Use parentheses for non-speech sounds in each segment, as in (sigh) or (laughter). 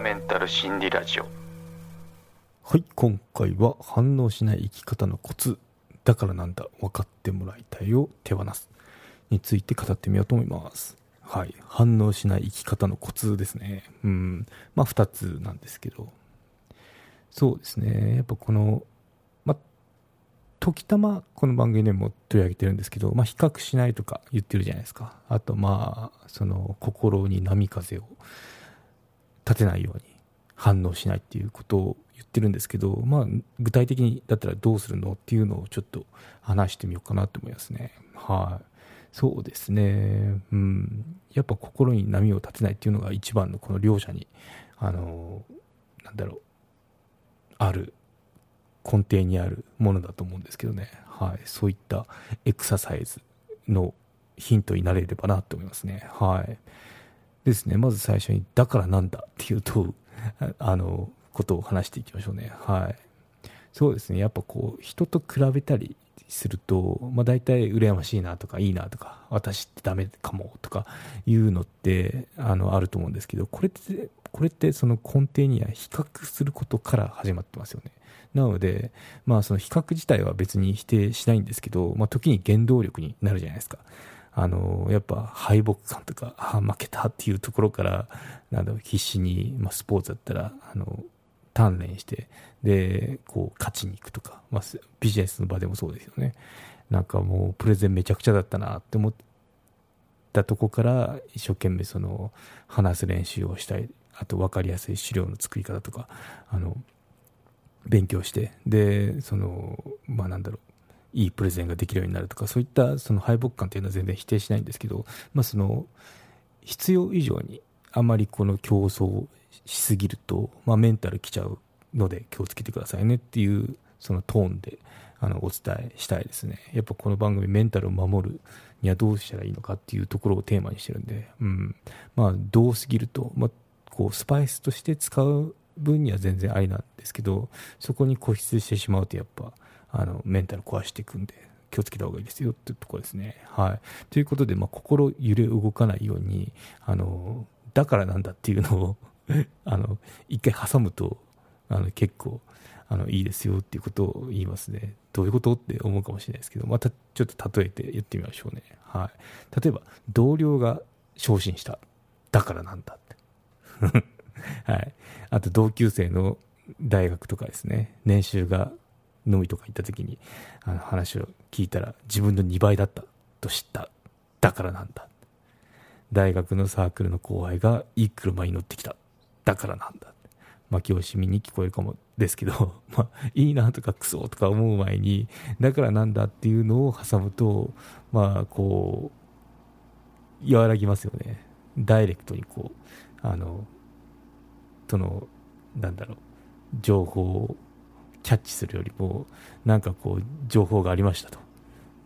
メンタル心理ラジオ。はい今回は反応しない生き方のコツ。だからなんだ。分かってもらいたいを手放す。について語ってみようと思います。はい反応しない生き方のコツですね。うん。まあ2つなんですけど。そうですね。やっぱこのまあ時たまこの番組でも取り上げてるんですけど、まあ、比較しないとか言ってるじゃないですか。あとまあその心に波風を立てないように反応しないっていうことを言ってるんですけど、まあ、具体的にだったらどうするのっていうのをちょっと話してみようかなと思いますね。はい。そうですね。うん。やっぱ心に波を立てないっていうのが一番のこの両者に、あの、なんだろう、ある、根底にあるものだと思うんですけどね。はい。そういったエクササイズのヒントになれればなと思いますね。はい。ですね。まず最初に、だからなんだっていうと、(laughs) あの、ことを話していきましょうね。はい。そうですね。やっぱこう、人と比べたりすると、まあ大体羨ましいなとか、いいなとか、私ってダメかもとかいうのって、あの、あると思うんですけど、これって、これってその根底には比較することから始まってますよね。なので、まあその比較自体は別に否定しないんですけど、まあ時に原動力になるじゃないですか。あの、やっぱ敗北感とか、ああ負けたっていうところから、なんだろう、必死に、まあ、スポーツだったら、あの、鍛錬して、で、こう、勝ちに行くとか、まあ、ビジネスの場でもそうですよね。なんかもう、プレゼンめちゃくちゃだったなって思ったとこから、一生懸命その、話す練習をしたい、あと分かりやすい資料の作り方とか、あの、勉強して、で、その、まあなんだろう、いいプレゼンができるようになるとかそういったその敗北感というのは全然否定しないんですけど、まあ、その必要以上にあまりこの競争しすぎると、まあ、メンタルきちゃうので気をつけてくださいねっていうそのトーンであのお伝えしたいですね。やっぱこの番組メンタルを守るにはどうしたらいいのかっていうところをテーマにしてるんで、うん。まあ、どうすぎると、まあ、こうスパイスとして使う分には全然ありなんですけどそこに固執してしまうとやっぱあのメンタル壊していくんで気をつけた方がいいですよっていうところですね。はい、ということで、まあ、心揺れ動かないようにあのだからなんだっていうのを (laughs) あの一回挟むとあの結構あのいいですよっていうことを言いますね。どういうことって思うかもしれないですけど、またちょっと例えて言ってみましょうね。はい、例えば、同僚が昇進した。だからなんだって。(laughs) はい。あと、同級生の大学とかですね、年収が飲みとか行った時にあの話を聞いたら自分の2倍だったと知った。だからなんだ。大学のサークルの後輩がいい車に乗ってきた。だからなんだ。まあ教師見に聞こえるかもですけど、(laughs) まあ、いいなとかクソとか思う前にだからなんだっていうのを挟むとまあこう和らぎますよね。ダイレクトにこうあのそのなんだろう情報をキャッチするよりも、なんかこう、情報がありましたと。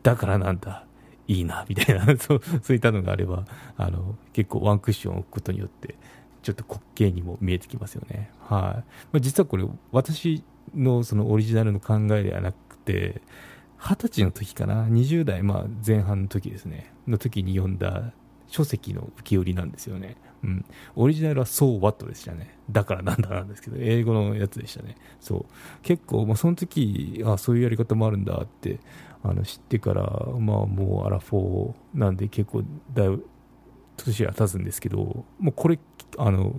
だからなんだ、いいな、みたいな、(laughs) そう、そういったのがあれば、あの、結構ワンクッションを置くことによって、ちょっと滑稽にも見えてきますよね。はい。まあ、実はこれ、私のそのオリジナルの考えではなくて、二十歳の時かな、20代、まあ前半の時ですね、の時に読んだ書籍の受け売りなんですよね。うん。オリジナルは So What でしたね。だからなんだなんですけど、英語のやつでしたね。そう。結構、まあ、その時、あそういうやり方もあるんだって、あの、知ってから、まあ、もうアラフォーなんで結構、だいぶ、年は経つんですけど、もうこれ、あの、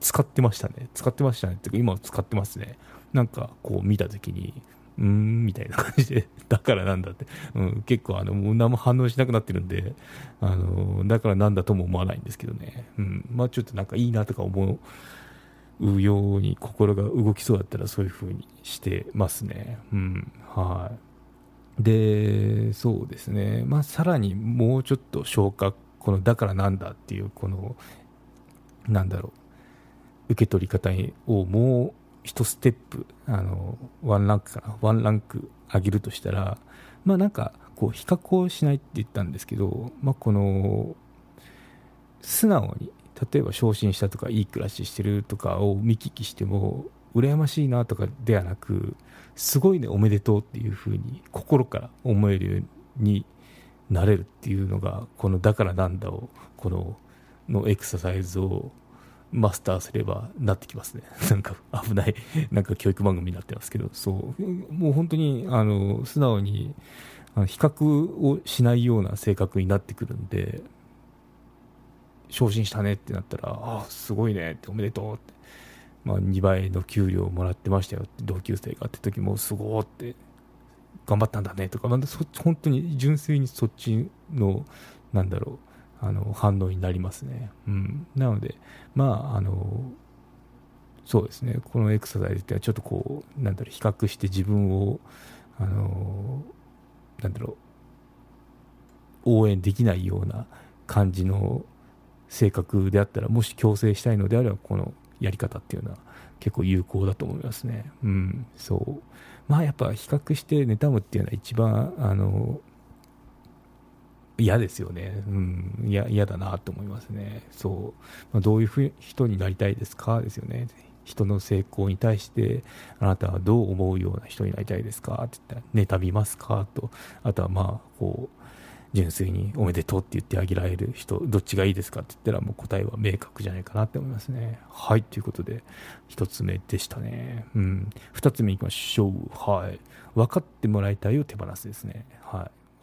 使ってましたね。使ってましたね。っていうか、今使ってますね。なんか、こう見た時に、うーん、みたいな感じで、(laughs) だからなんだって、うん、結構あの、もう何も反応しなくなってるんで、あの、だからなんだとも思わないんですけどね、うん、まあちょっとなんかいいなとか思うように心が動きそうだったらそういう風にしてますね、うん、はい。で、そうですね、まあさらにもうちょっと消化、このだからなんだっていう、この、なんだろう、受け取り方をもう1ステップ、あの、ワンランクかな、ワンランク上げるとしたら、まあなんか、こう、比較をしないって言ったんですけど、まあこの、素直に、例えば昇進したとか、いい暮らししてるとかを見聞きしても、羨ましいなとかではなく、すごいね、おめでとうっていうふうに、心から思えるようになれるっていうのが、この、だからなんだを、この、のエクササイズをマスターすればなってきますね。(laughs) なんか危ない、(laughs) なんか教育番組になってますけど、そう、もう本当に、あの、素直に、あの比較をしないような性格になってくるんで、昇進したねってなったら、ああ、すごいねって、おめでとうって、まあ、2倍の給料もらってましたよって、同級生がって時も、すごーって、頑張ったんだねとか、まあ、そ本当に純粋にそっちの、なんだろう、あの反応になりますね。うん、なので、まあ、あの、そうですね、このエクササイズってちょっとこう、なんだろう、比較して自分を、あの、なんだろう、応援できないような感じの性格であったら、もし強制したいのであれば、このやり方っていうのは結構有効だと思いますね。うん、そう。まあやっぱ比較して妬むっていうのは一番、あの、嫌ですよね。うん、嫌だなと思いますね。そう。まあ、どういうふう人になりたいですか？ですよね。人の成功に対してあなたはどう思うような人になりたいですか？って言ったら妬みますか？とあとはまあこう純粋におめでとうって言ってあげられる人、どっちがいいですか？って言ったらもう答えは明確じゃないかなって思いますね。はい、ということで、一つ目でしたね。うん。二つ目いきましょう。はい。分かってもらいたいを手放すですね。はい。